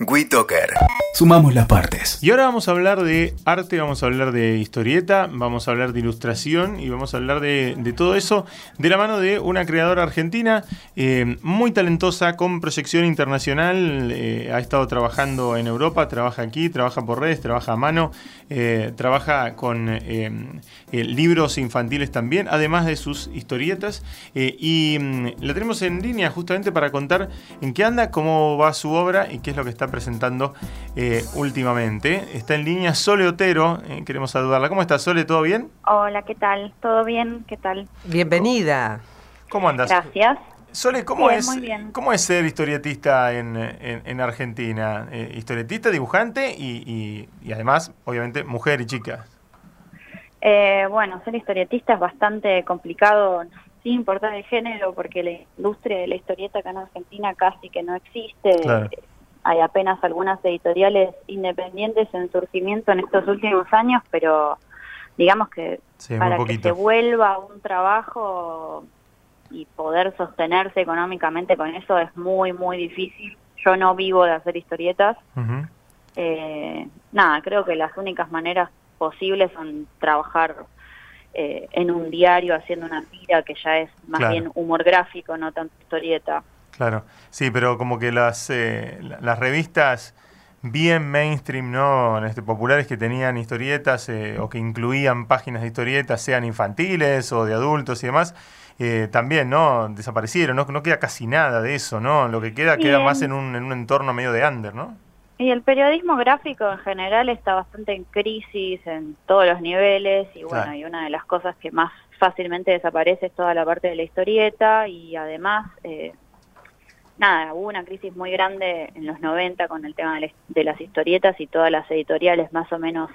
WeToker. Sumamos las partes. Y ahora vamos a hablar de arte, vamos a hablar de historieta, vamos a hablar de ilustración y vamos a hablar de, todo eso de la mano de una creadora argentina eh, muy talentosa, con proyección internacional. Eh, ha estado trabajando en Europa, trabaja aquí, trabaja por redes, trabaja a mano, eh, trabaja con libros infantiles también, además de sus historietas. y mm, la tenemos en línea justamente para contar en qué anda, cómo va su obra y qué es lo que está presentando eh, últimamente. Está en línea Sole Otero, eh, queremos saludarla. ¿Cómo estás, Sole? ¿Todo bien? Hola, ¿qué tal? ¿Todo bien? ¿Qué tal? Bienvenida. ¿Cómo andas? Gracias. Sole, ¿cómo, es, ¿cómo es ser historietista en, en, Argentina? Eh, historietista, dibujante y, y, además, obviamente, mujer y chica. bueno, ser historietista es bastante complicado, sin importar el género, porque la industria de la historieta acá en Argentina casi que no existe. Claro hay apenas algunas editoriales independientes en surgimiento en estos últimos años, pero digamos que para que se vuelva un trabajo y poder sostenerse económicamente con eso es muy, muy difícil. Yo no vivo de hacer historietas. eh, nada, creo que las únicas maneras posibles son trabajar eh, en un diario haciendo una tira que ya es más bien humor gráfico, no tanto historieta. Claro, sí, pero como que las, eh, las revistas bien mainstream, ¿no? Este, populares que tenían historietas eh, o que incluían páginas de historietas, sean infantiles o de adultos y demás, eh, también, ¿no? Desaparecieron, ¿no? No queda casi nada de eso, ¿no? Lo que queda queda más en un, en un entorno medio de under, ¿no? Y el periodismo gráfico en general está bastante en crisis en todos los niveles y bueno, y una de las cosas que más fácilmente desaparece es toda la parte de la historieta y además... Eh, nada, hubo una crisis muy grande en los 90 con el tema de, las historietas y todas las editoriales más o menos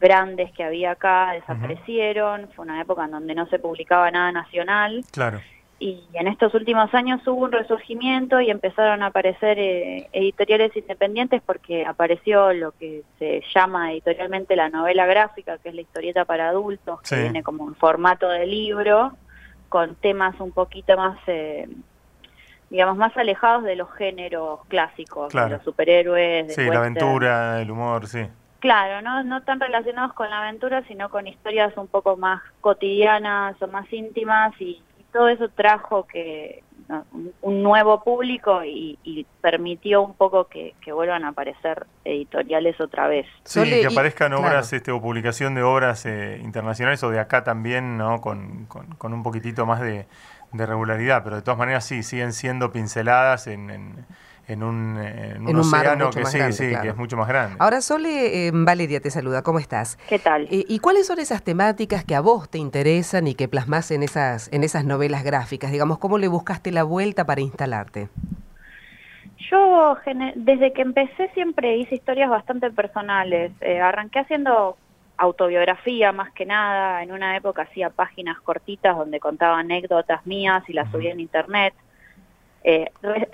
grandes que había acá desaparecieron. Fue una época en donde no se publicaba nada nacional. Claro. Y en estos últimos años hubo un resurgimiento y empezaron a aparecer eh, editoriales independientes porque apareció lo que se llama editorialmente la novela gráfica, que es la historieta para adultos, que viene como un formato de libro con temas un poquito más... Eh, digamos, más alejados de los géneros clásicos, de los superhéroes. De sí, la aventura, el humor, sí. Claro, no, no tan relacionados con la aventura, sino con historias un poco más cotidianas o más íntimas y, todo eso trajo que un, nuevo público y, permitió un poco que, vuelvan a aparecer editoriales otra vez. Sí, que aparezcan obras este, o publicación de obras eh, internacionales o de acá también, ¿no? con, con un poquitito más de, de regularidad, pero de todas maneras sí, siguen siendo pinceladas en, en, un, en océano que, sí, sí, que es mucho más grande. Ahora, Sole, eh, Valeria te saluda, ¿cómo estás? ¿Qué tal? Eh, ¿Y cuáles son esas temáticas que a vos te interesan y que plasmas en esas, en esas novelas gráficas? Digamos, ¿cómo le buscaste la vuelta para instalarte? Yo, desde que empecé, siempre hice historias bastante personales. Eh, arranqué haciendo autobiografía más que nada. En una época hacía páginas cortitas donde contaba anécdotas mías y las subía en internet. Eh,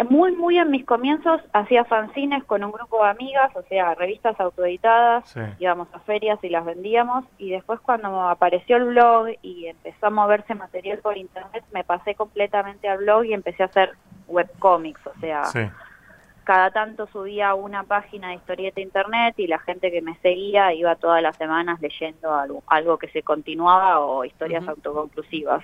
muy, muy en mis comienzos hacía fanzines con un grupo de amigas, o sea, revistas autoeditadas, íbamos a ferias y las vendíamos. Y después cuando apareció el blog y empezó a moverse material por internet, me pasé completamente al blog y empecé a hacer webcomics, o sea cada tanto subía una página de historieta internet y la gente que me seguía iba todas las semanas leyendo algo, que se continuaba o historias autoconclusivas.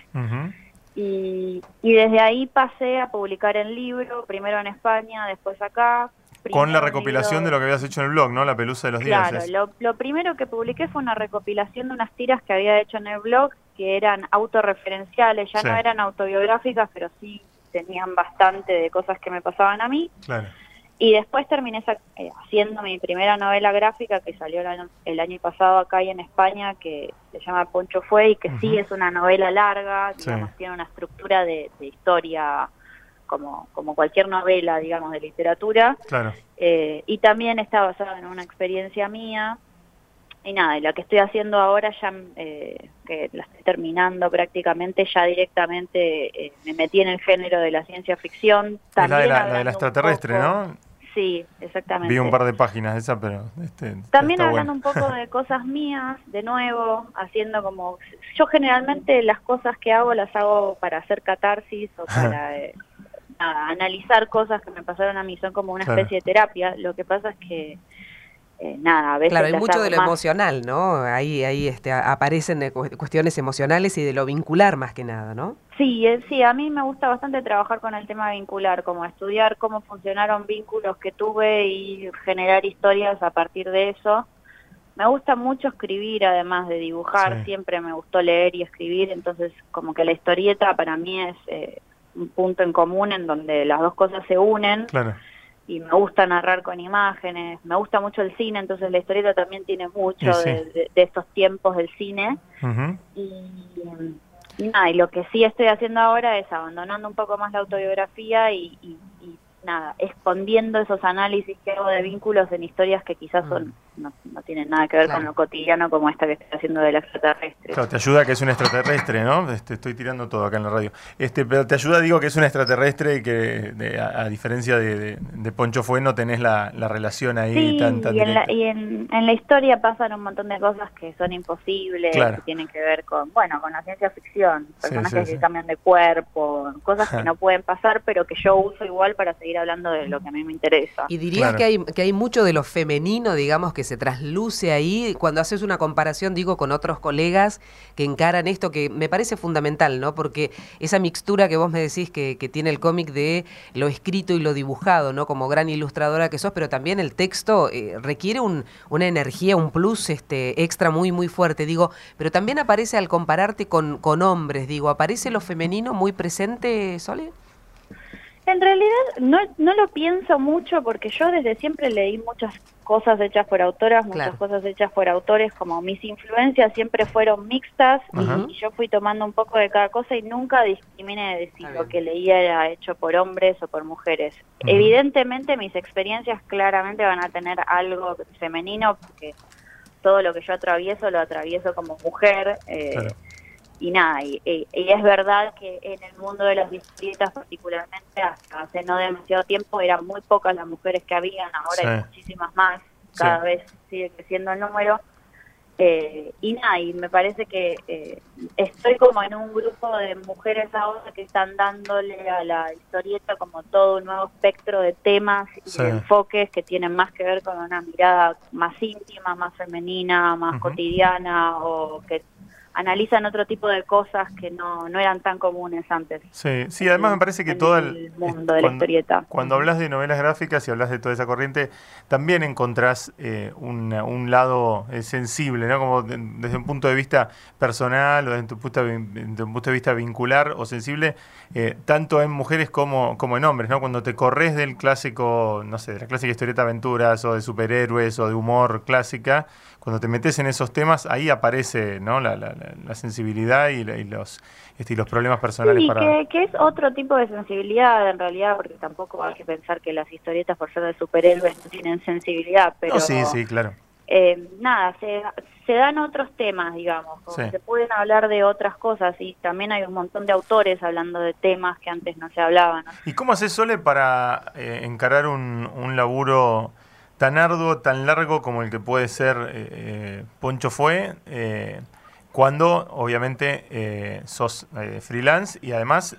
y, desde ahí pasé a publicar el libro, primero en España, después acá. Con la recopilación de lo que habías hecho en el blog, ¿no? La pelusa de los días. Claro, lo, primero que publiqué fue una recopilación de unas tiras que había hecho en el blog que eran autorreferenciales, ya no eran autobiográficas, pero sí tenían bastante de cosas que me pasaban a mí. Claro. Y después terminé eh, haciendo mi primera novela gráfica que salió el año, pasado acá y en España, que se llama Poncho Fue y que sí es una novela larga, digamos, tiene una estructura de, historia como, como cualquier novela, digamos, de literatura. Claro. Eh, y también está basada en una experiencia mía. Y nada, y la que estoy haciendo ahora ya, eh, que la estoy terminando prácticamente, ya directamente me metí en el género de la ciencia ficción. También la de la, extraterrestre, ¿no? Sí, exactamente. Vi un par de páginas de esa, pero... Este, También hablando un poco de cosas mías, de nuevo, haciendo como... Yo generalmente las cosas que hago las hago para hacer catarsis o para... Eh, analizar cosas que me pasaron a mí, son como una especie de terapia. Lo que pasa es que eh, nada, a veces... Claro, hay mucho de lo emocional, ¿no? Ahí, ahí este, aparecen cuestiones emocionales y de lo vincular más que nada, ¿no? Sí, eh, sí, a mí me gusta bastante trabajar con el tema vincular, como estudiar cómo funcionaron vínculos que tuve y generar historias a partir de eso. Me gusta mucho escribir, además de dibujar, siempre me gustó leer y escribir, entonces como que la historieta para mí es un punto en común en donde las dos cosas se unen. Claro y me gusta narrar con imágenes, me gusta mucho el cine, entonces la historieta también tiene mucho de, estos tiempos del cine. y, nada, y lo que sí estoy haciendo ahora es abandonando un poco más la autobiografía y, y nada, escondiendo esos análisis que hago de vínculos en historias que quizás son mm. No, no tienen nada que ver con lo cotidiano como esta que estoy haciendo del extraterrestre. Claro, te ayuda que es un extraterrestre, ¿no? Este, estoy tirando todo acá en la radio. Este, pero te ayuda, digo, que es un extraterrestre y que a, diferencia de, Poncho Fue no tenés la, relación ahí tan, tan y, en la, y en, la historia pasan un montón de cosas que son imposibles, que tienen que ver con, bueno, con la ciencia ficción, personajes que cambian de cuerpo, cosas que no pueden pasar, pero que yo uso igual para seguir hablando de lo que a mí me interesa. Y dirías que, hay, que hay mucho de lo femenino, digamos, que se trasluce ahí cuando haces una comparación, digo, con otros colegas que encaran esto, que me parece fundamental, ¿no? Porque esa mixtura que vos me decís que, que tiene el cómic de lo escrito y lo dibujado, ¿no? Como gran ilustradora que sos, pero también el texto eh, requiere un, una energía, un plus este, extra muy, muy fuerte, digo, pero también aparece al compararte con, con hombres, digo, ¿aparece lo femenino muy presente, Sole? En realidad no, no lo pienso mucho porque yo desde siempre leí muchas cosas hechas por autoras, muchas cosas hechas por autores, como mis influencias siempre fueron mixtas y, yo fui tomando un poco de cada cosa y nunca discriminé de decir lo que leía era hecho por hombres o por mujeres. Evidentemente mis experiencias claramente van a tener algo femenino porque todo lo que yo atravieso lo atravieso como mujer. Eh, y nada, y, es verdad que en el mundo de las historietas particularmente hasta hace no demasiado tiempo eran muy pocas las mujeres que habían, ahora hay muchísimas más, cada vez sigue creciendo el número. Eh, y nada, y me parece que eh, estoy como en un grupo de mujeres ahora que están dándole a la historieta como todo un nuevo espectro de temas y de enfoques que tienen más que ver con una mirada más íntima, más femenina, más cotidiana o que analizan otro tipo de cosas que no, no eran tan comunes antes. Sí, sí, además me parece que todo el, mundo de la historieta. Cuando hablas de novelas gráficas y hablas de toda esa corriente, también encontrás eh, un, un, lado eh, sensible, ¿no? Como desde un punto de vista personal o desde un punto de, punto de vista vincular o sensible, eh, tanto en mujeres como, como en hombres, ¿no? Cuando te corres del clásico, no sé, de la clásica historieta de aventuras o de superhéroes o de humor clásica, cuando te metes en esos temas, ahí aparece ¿no? la, la, sensibilidad y, los, este, los problemas personales. para... que, que, es otro tipo de sensibilidad en realidad, porque tampoco hay que pensar que las historietas por ser de superhéroes no tienen sensibilidad, pero... sí, sí, claro. Eh, nada, se, se dan otros temas, digamos, se pueden hablar de otras cosas y también hay un montón de autores hablando de temas que antes no se hablaban. ¿Y cómo haces, Sole, para eh, encarar un, un laburo tan arduo, tan largo como el que puede ser eh, eh, Poncho fue, eh, cuando obviamente sos freelance y además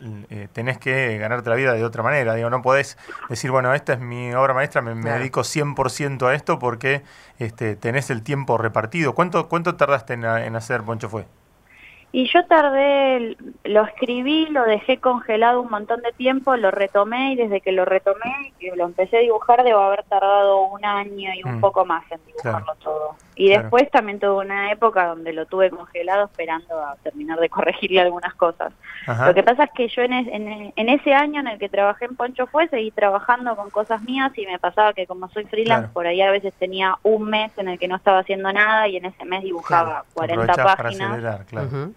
tenés que ganarte la vida de otra manera. Digo, no podés decir, bueno, esta es mi obra maestra, me, dedico 100% a esto porque este, tenés el tiempo repartido. ¿Cuánto, cuánto tardaste en, en hacer Poncho fue? Y yo tardé, lo escribí, lo dejé congelado un montón de tiempo, lo retomé y desde que lo retomé y lo empecé a dibujar debo haber tardado un año y un mm. poco más en dibujarlo todo. Y después también tuve una época donde lo tuve congelado esperando a terminar de corregirle algunas cosas. Lo que pasa es que yo en, en, ese año en el que trabajé en Poncho Fue seguí trabajando con cosas mías y me pasaba que como soy freelance por ahí a veces tenía un mes en el que no estaba haciendo nada y en ese mes dibujaba 40 páginas. Claro,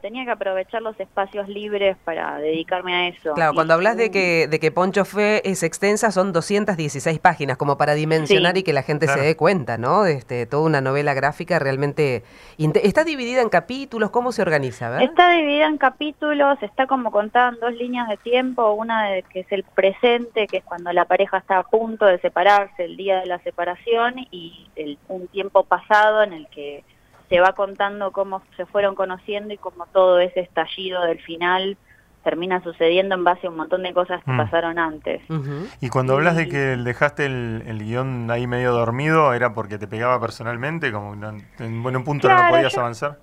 tenía que aprovechar los espacios libres para dedicarme a eso. Claro, cuando hablas de que, de que Poncho Fe es extensa, son 216 páginas, como para dimensionar y que la gente se dé cuenta, ¿no? Este, toda una novela gráfica realmente... ¿Está dividida en capítulos? ¿Cómo se organiza? Está dividida en capítulos, está como contada en dos líneas de tiempo, una de, que es el presente, que es cuando la pareja está a punto de separarse, el día de la separación, y el, un tiempo pasado en el que se va contando cómo se fueron conociendo y cómo todo ese estallido del final termina sucediendo en base a un montón de cosas que Mm. pasaron antes. Y cuando hablas de que dejaste el, el guion ahí medio dormido, ¿era porque te pegaba personalmente? Como no- en buen punto no podías yo- avanzar.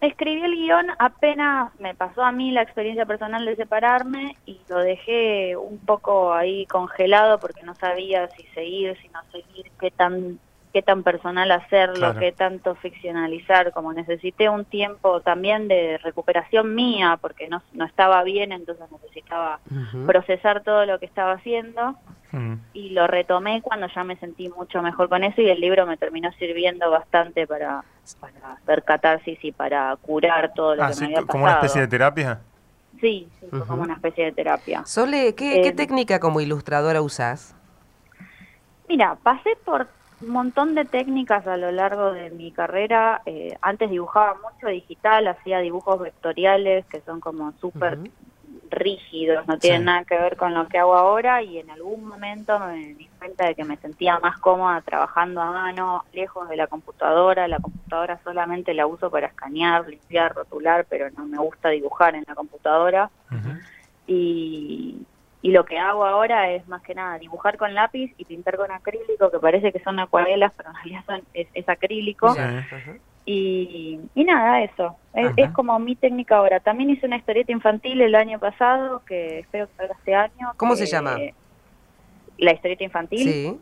Escribí el guion apenas me pasó a mí la experiencia personal de separarme y lo dejé un poco ahí congelado porque no sabía si seguir, si no seguir, qué tan qué tan personal hacerlo, Claro. qué tanto ficcionalizar, como necesité un tiempo también de recuperación mía porque no, no estaba bien, entonces necesitaba procesar todo lo que estaba haciendo Mm. y lo retomé cuando ya me sentí mucho mejor con eso y el libro me terminó sirviendo bastante para, para hacer catarsis y para curar todo lo Ah, que sí, me había pasado. como una especie de terapia. Sí, sí, fue Ujú. como una especie de terapia. Sole, ¿qué, qué Eh, técnica como ilustradora usás? Mira, pasé por un montón de técnicas a lo largo de mi carrera. Eh, antes dibujaba mucho digital, hacía dibujos vectoriales que son como súper rígidos, no tienen Sí. nada que ver con lo que hago ahora y en algún momento me di cuenta de que me sentía más cómoda trabajando a mano, lejos de la computadora. La computadora solamente la uso para escanear, limpiar, rotular, pero no me gusta dibujar en la computadora. Ujú. Y, y lo que hago ahora es más que nada dibujar con lápiz y pintar con acrílico, que parece que son acuarelas, pero en realidad son, es, es acrílico. Y, y nada, eso. Es, es como mi técnica ahora. También hice una historieta infantil el año pasado, que espero que salga este año. ¿Cómo que- se llama? La historieta infantil. Sí.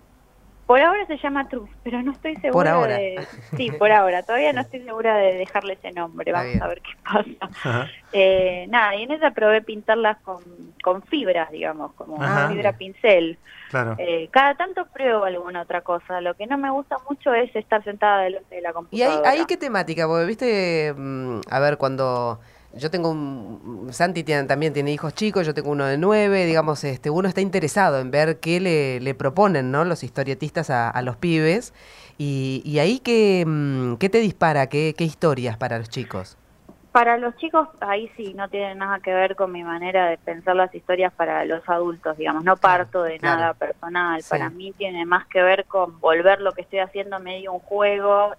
Por ahora se llama Truth, pero no estoy segura Por ahora. de... Sí, por ahora. Todavía no estoy segura de dejarle ese nombre. Vamos bien. a ver qué pasa. Eh, nada, y en esa probé pintarlas con, con fibras, digamos, como Ajá. fibra pincel. Claro. Eh, cada tanto pruebo alguna otra cosa. Lo que no me gusta mucho es estar sentada delante de la ¿Y ahí, computadora. ahí qué temática? Porque, viste, mm, a ver, cuando yo tengo un... Santi tiene- también tiene hijos chicos, yo tengo uno de nueve, digamos, este, uno está interesado en ver qué le, le proponen, ¿no? Los historietistas a, a los pibes. Y, y ahí, ¿qué, mm, ¿qué te dispara? ¿Qué, ¿Qué historias para los chicos? Para los chicos, ahí sí, no tiene nada que ver con mi manera de pensar las historias para los adultos, digamos. No parto de claro. nada personal. Sí. Para mí tiene más que ver con volver lo que estoy haciendo medio un juego.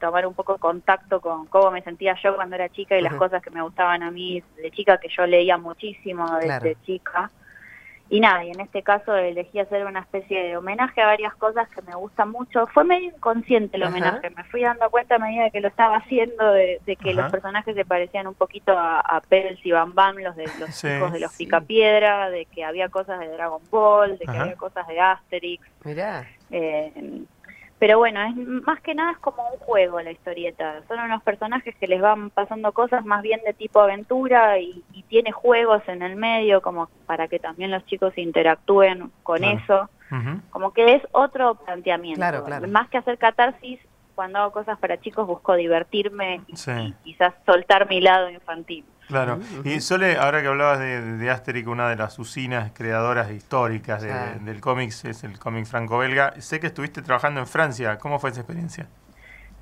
Tomar un poco contacto con cómo me sentía yo cuando era chica y las cosas que me gustaban a mí de chica, que yo leía muchísimo desde Claro. chica. Y nada, y en este caso elegí hacer una especie de homenaje a varias cosas que me gustan mucho. Fue medio inconsciente el homenaje, me fui dando cuenta a medida que lo estaba haciendo de, de que los personajes se parecían un poquito a, a Pels y Bam Bam, los de los Sí. chicos de los Sí. Picapiedra, de que había cosas de Dragon Ball, de que había cosas de Asterix. Mirá. Eh, pero bueno, es más que nada es como un juego la historieta. Son unos personajes que les van pasando cosas más bien de tipo aventura y, y tiene juegos en el medio como para que también los chicos interactúen con Claro. eso. Como que es otro planteamiento. Claro, claro. Más que hacer catarsis, cuando hago cosas para chicos busco divertirme Sí. y quizás soltar mi lado infantil. Claro. Y Sole, ahora que hablabas de, de Asterix, una de las usinas creadoras históricas de- Ah. del cómics es el cómic franco-belga. Sé que estuviste trabajando en Francia. ¿Cómo fue esa experiencia?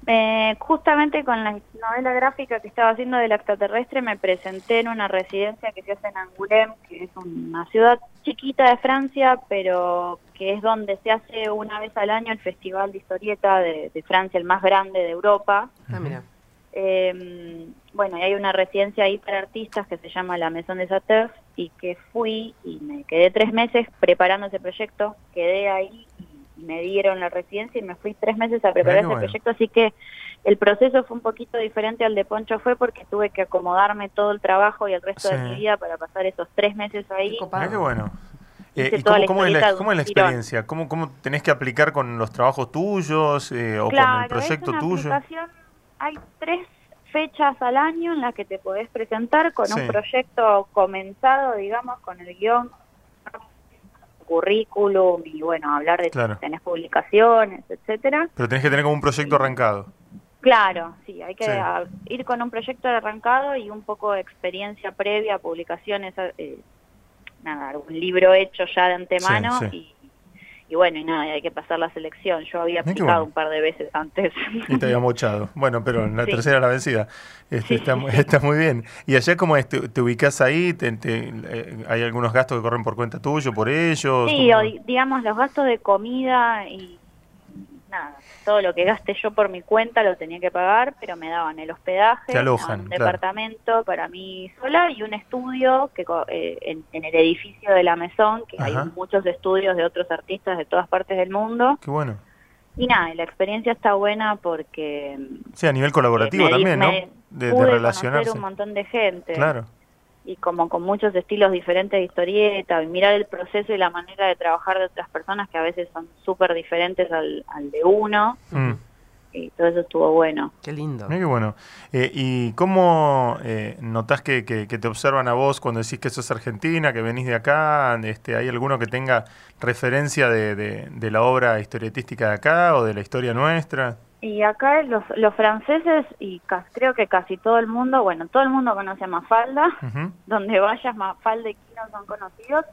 Eh, justamente con la novela gráfica que estaba haciendo del extraterrestre me presenté en una residencia que se hace en Angoulême, que es una ciudad chiquita de Francia, pero que es donde se hace una vez al año el Festival de Historieta de, de Francia, el más grande de Europa. Ah, mira. Eh, bueno, y hay una residencia ahí para artistas que se llama la Maison des Auteurs y que fui y me quedé tres meses preparando ese proyecto, quedé ahí y me dieron la residencia y me fui tres meses a preparar ese bueno. proyecto, así que el proceso fue un poquito diferente al de Poncho fue porque tuve que acomodarme todo el trabajo y el resto de mi vida para pasar esos tres meses ahí. Qué qué bueno. Eh, ¿Y cómo, la cómo es la, de cómo es experiencia? ¿Cómo, ¿Cómo tenés que aplicar con los trabajos tuyos eh, o con el proyecto es una tuyo? hay tres fechas al año en las que te podés presentar con Sí. un proyecto comenzado, digamos, con el guion, currículum y bueno, hablar de Claro. si tenés publicaciones, etcétera. Pero tenés que tener como un proyecto arrancado. Claro, sí, hay que Sí. ir con un proyecto arrancado y un poco de experiencia previa, publicaciones, eh, nada, algún libro hecho ya de antemano Y, y bueno, y nada, hay que pasar la selección. Yo había aplicado bueno. un par de veces antes. Y te había mochado. Bueno, pero en la Sí. tercera la vencida. Este, Sí, está, está muy bien. ¿Y allá cómo es? ¿Te, te ubicas ahí? ¿Te- te- eh, ¿Hay algunos gastos que corren por cuenta tuyo, por ellos? Sí, ¿Cómo- o di- digamos, los gastos de comida y nada, todo lo que gaste yo por mi cuenta lo tenía que pagar, pero me daban el hospedaje, alojan, un claro. departamento para mí sola y un estudio que eh, en, en el edificio de la Mesón, que Ajá. hay muchos estudios de otros artistas de todas partes del mundo. Qué bueno. Y nada, y la experiencia está buena porque... Sí, a nivel colaborativo me di- también, ¿no? me De, de pude relacionarse. conocer un montón de gente. Claro. Y como con muchos estilos diferentes de historieta, y mirar el proceso y la manera de trabajar de otras personas que a veces son súper diferentes al, al de uno, Mm. y todo eso estuvo bueno. Qué lindo. Mira qué bueno. Eh, ¿Y cómo eh, notás que, que- que te observan a vos cuando decís que sos argentina, que venís de acá? Este, ¿Hay alguno que tenga referencia de, de- de la obra historietística de acá o de la historia nuestra? Y acá los, los franceses, y ca- creo que casi todo el mundo, bueno, todo el mundo conoce a Mafalda, donde vayas Mafalda y Kino son conocidos,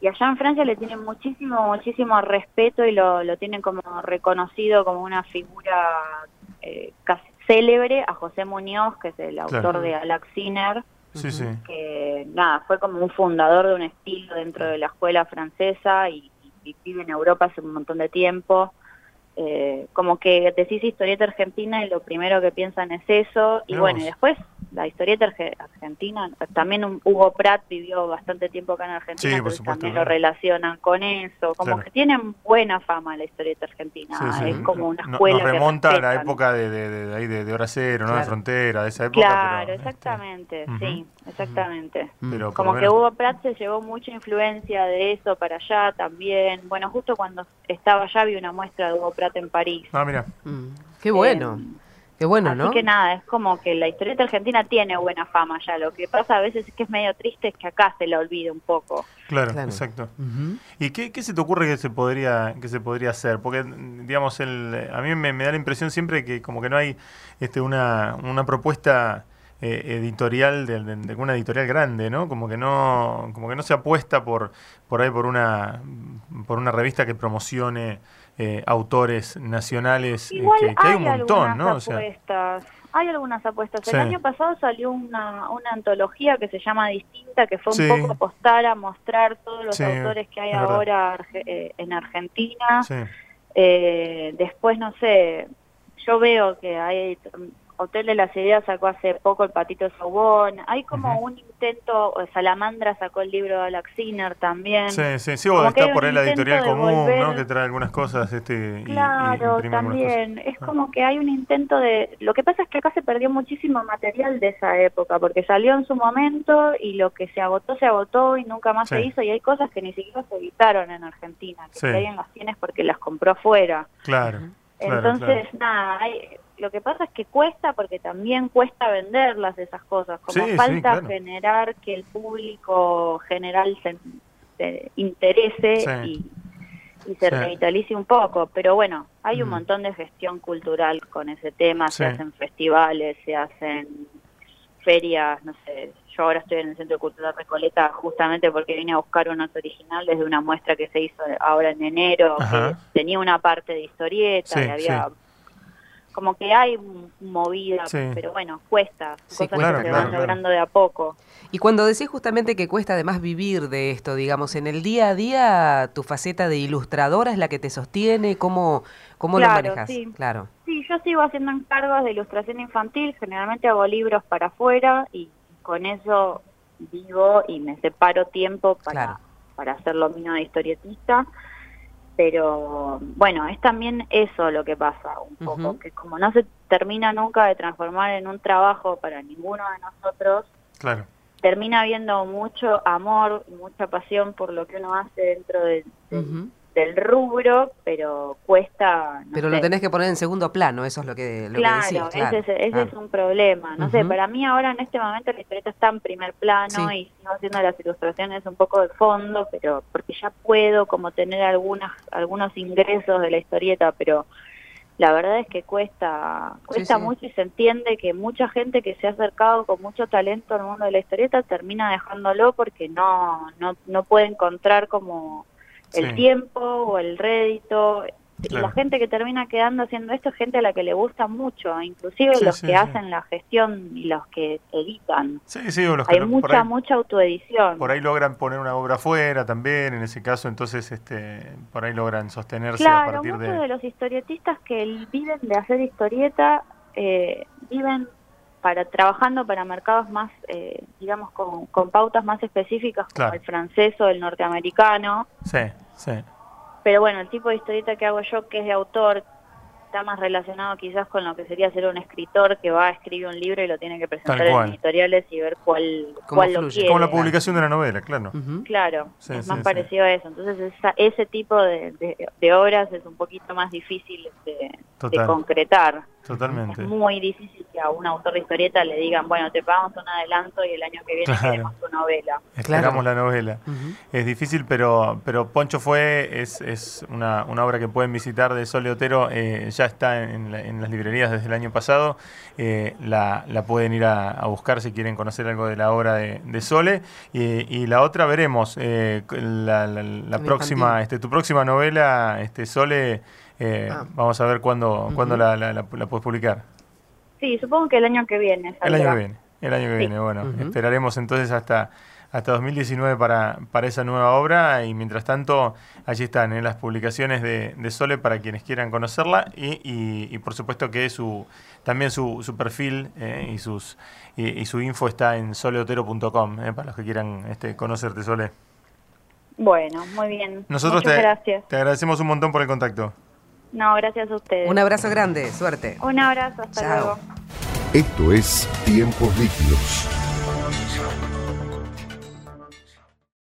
y allá en Francia le tienen muchísimo, muchísimo respeto y lo, lo tienen como reconocido como una figura eh, casi célebre a José Muñoz, que es el autor Claro. de Alaxiner, Sí, sí. que nada, fue como un fundador de un estilo dentro de la escuela francesa y, y vive en Europa hace un montón de tiempo. Eh, como que decís historieta argentina y lo primero que piensan es eso. Y bueno, y después la historieta arge- argentina, también un- Hugo Pratt vivió bastante tiempo acá en Argentina, Sí, por supuesto, también claro. lo relacionan con eso. Como Claro. que tienen buena fama la historieta argentina, Sí, sí. es como una No- escuela. Nos que remonta a la época de, de, de, de ahí de, de Hora Cero, ¿no? De Claro. Frontera, de esa época. Claro, pero, este, exactamente, sí, exactamente. pero Como que menos- Hugo Pratt se llevó mucha influencia de eso para allá también. Bueno, justo cuando estaba allá vi una muestra de Hugo Pratt en París. Ah, mira. Mm. Qué bueno. Eh, Qué bueno, Así ¿no? que nada, es como que la historieta argentina tiene buena fama ya. Lo que pasa a veces es que es medio triste es que acá se la olvide un poco. Claro, Claro. exacto. Ujú. ¿Y qué, qué se te ocurre que se podría que se podría hacer? Porque, digamos, el, a mí me, me da la impresión siempre que como que no hay este, una, una propuesta eh, editorial de, de- de una editorial grande, ¿no? Como que no como que no se apuesta por por ahí por una por una revista que promocione eh, autores nacionales, eh, Igual que, que hay un montón, ¿no? O sea, apuestas. Hay algunas apuestas. Sí. El año pasado salió una, una antología que se llama Distinta, que fue un Sí. poco apostar a mostrar todos los Sí, autores que hay ahora arge- eh, en Argentina. Eh, después, no sé, yo veo que hay Hotel de las Ideas sacó hace poco el Patito Saubón. Hay como un intento, Salamandra sacó el libro de Alex Sinner también. Sí, sí, sí, o está por ahí la editorial común, ¿no? Que trae algunas cosas este, y- Claro, cosas. también. Es Ah. como que hay un intento de... Lo que pasa es que acá se perdió muchísimo material de esa época, porque salió en su momento y lo que se agotó, se agotó y nunca más Sí. se hizo, y hay cosas que ni siquiera se editaron en Argentina, que Sí. si alguien las tiene es porque las compró afuera. Claro. claro, Entonces, claro. nada, hay- lo que pasa es que cuesta porque también cuesta venderlas esas cosas, como Sí, sí, falta claro. generar que el público general se, se interese Sí. y, y se revitalice un poco, pero bueno, hay un Mm. montón de gestión cultural con ese tema, se hacen festivales, se hacen ferias, no sé, yo ahora estoy en el Centro Cultural Recoleta justamente porque vine a buscar unos originales de una muestra que se hizo ahora en enero, Ajá. que tenía una parte de historieta, Sí, y había sí. Como que hay movida, Sí. pero bueno, cuesta, Sí, cosas que se claro, van claro. logrando de a poco. Y cuando decís justamente que cuesta además vivir de esto, digamos, en el día a día, tu faceta de ilustradora es la que te sostiene, ¿cómo, cómo Claro, lo manejas? sí. Claro. Sí, yo sigo haciendo encargos de ilustración infantil, generalmente hago libros para afuera y con eso vivo y me separo tiempo para, Claro. para hacer lo mío de historietista. Pero bueno, es también eso lo que pasa un poco, que como no se termina nunca de transformar en un trabajo para ninguno de nosotros, Claro. termina habiendo mucho amor y mucha pasión por lo que uno hace dentro de- Ujú. Del rubro, pero cuesta... no Pero sé, lo tenés que poner en segundo plano, eso es lo que, lo claro, que decís. Claro, ese, es, ese claro. es un problema. No sé, para mí ahora en este momento la historieta está en primer plano Sí. y sigo haciendo las ilustraciones un poco de fondo, pero porque ya puedo como tener algunas algunos ingresos de la historieta, pero la verdad es que cuesta cuesta sí. mucho y se entiende que mucha gente que se ha acercado con mucho talento al mundo de la historieta termina dejándolo porque no no no puede encontrar como el Sí. tiempo o el rédito Claro. la gente que termina quedando haciendo esto es gente a la que le gusta mucho, inclusive Sí, los sí, que hacen la gestión y los que editan. Sí, sí, o los que Hay lo- mucha, por, ahí, mucha autoedición. por ahí logran poner una obra afuera también, en ese caso, entonces este, por ahí logran sostenerse a Claro, partir muchos de... de... los historietistas que viven de hacer historieta eh, viven para trabajando para mercados más, eh, digamos, con, con pautas más específicas como Claro. el francés o el norteamericano. Sí, sí. Pero bueno, el tipo de historieta que hago yo, que es de autor, está más relacionado quizás con lo que sería ser un escritor que va a escribir un libro y lo tiene que presentar en editoriales y ver cuál, Cómo cuál lo quiere. Como la publicación de una novela, claro. Ujú. Claro, Sí, es sí, más sí. parecido a eso. Entonces esa- ese tipo de, de- de obras es un poquito más difícil de, de concretar. Totalmente. Es muy difícil que a un autor de historieta le digan, bueno, te pagamos un adelanto y el año que viene Claro. queremos tu novela. Esperamos la novela. Ujú. Es difícil, pero, pero Poncho fue, es, es una, una obra que pueden visitar de Sole Otero, eh, ya está en, la- en las librerías desde el año pasado, eh, la, la pueden ir a, a buscar si quieren conocer algo de la obra de, de Sole, y, y la otra veremos, eh, la, la- próxima, infantil. este, tu próxima novela, este Sole, eh, Ah. vamos a ver cuándo, cuándo la, la, la- la puedes publicar. Sí, supongo que el año que viene. El año que viene, el año que Sí. viene, bueno, esperaremos entonces hasta, hasta 2019 para, para esa nueva obra y mientras tanto allí están ¿eh? las publicaciones de, de Sole para quienes quieran conocerla y, y- y por supuesto que su también su, su perfil eh, y sus y, y su info está en soleotero.com eh, para los que quieran este, conocerte Sole. Bueno, muy bien. Nosotros Muchas te, gracias. te agradecemos un montón por el contacto. No, gracias a ustedes. Un abrazo grande, suerte. Un abrazo, hasta Chao. luego. Esto es Tiempos Líquidos.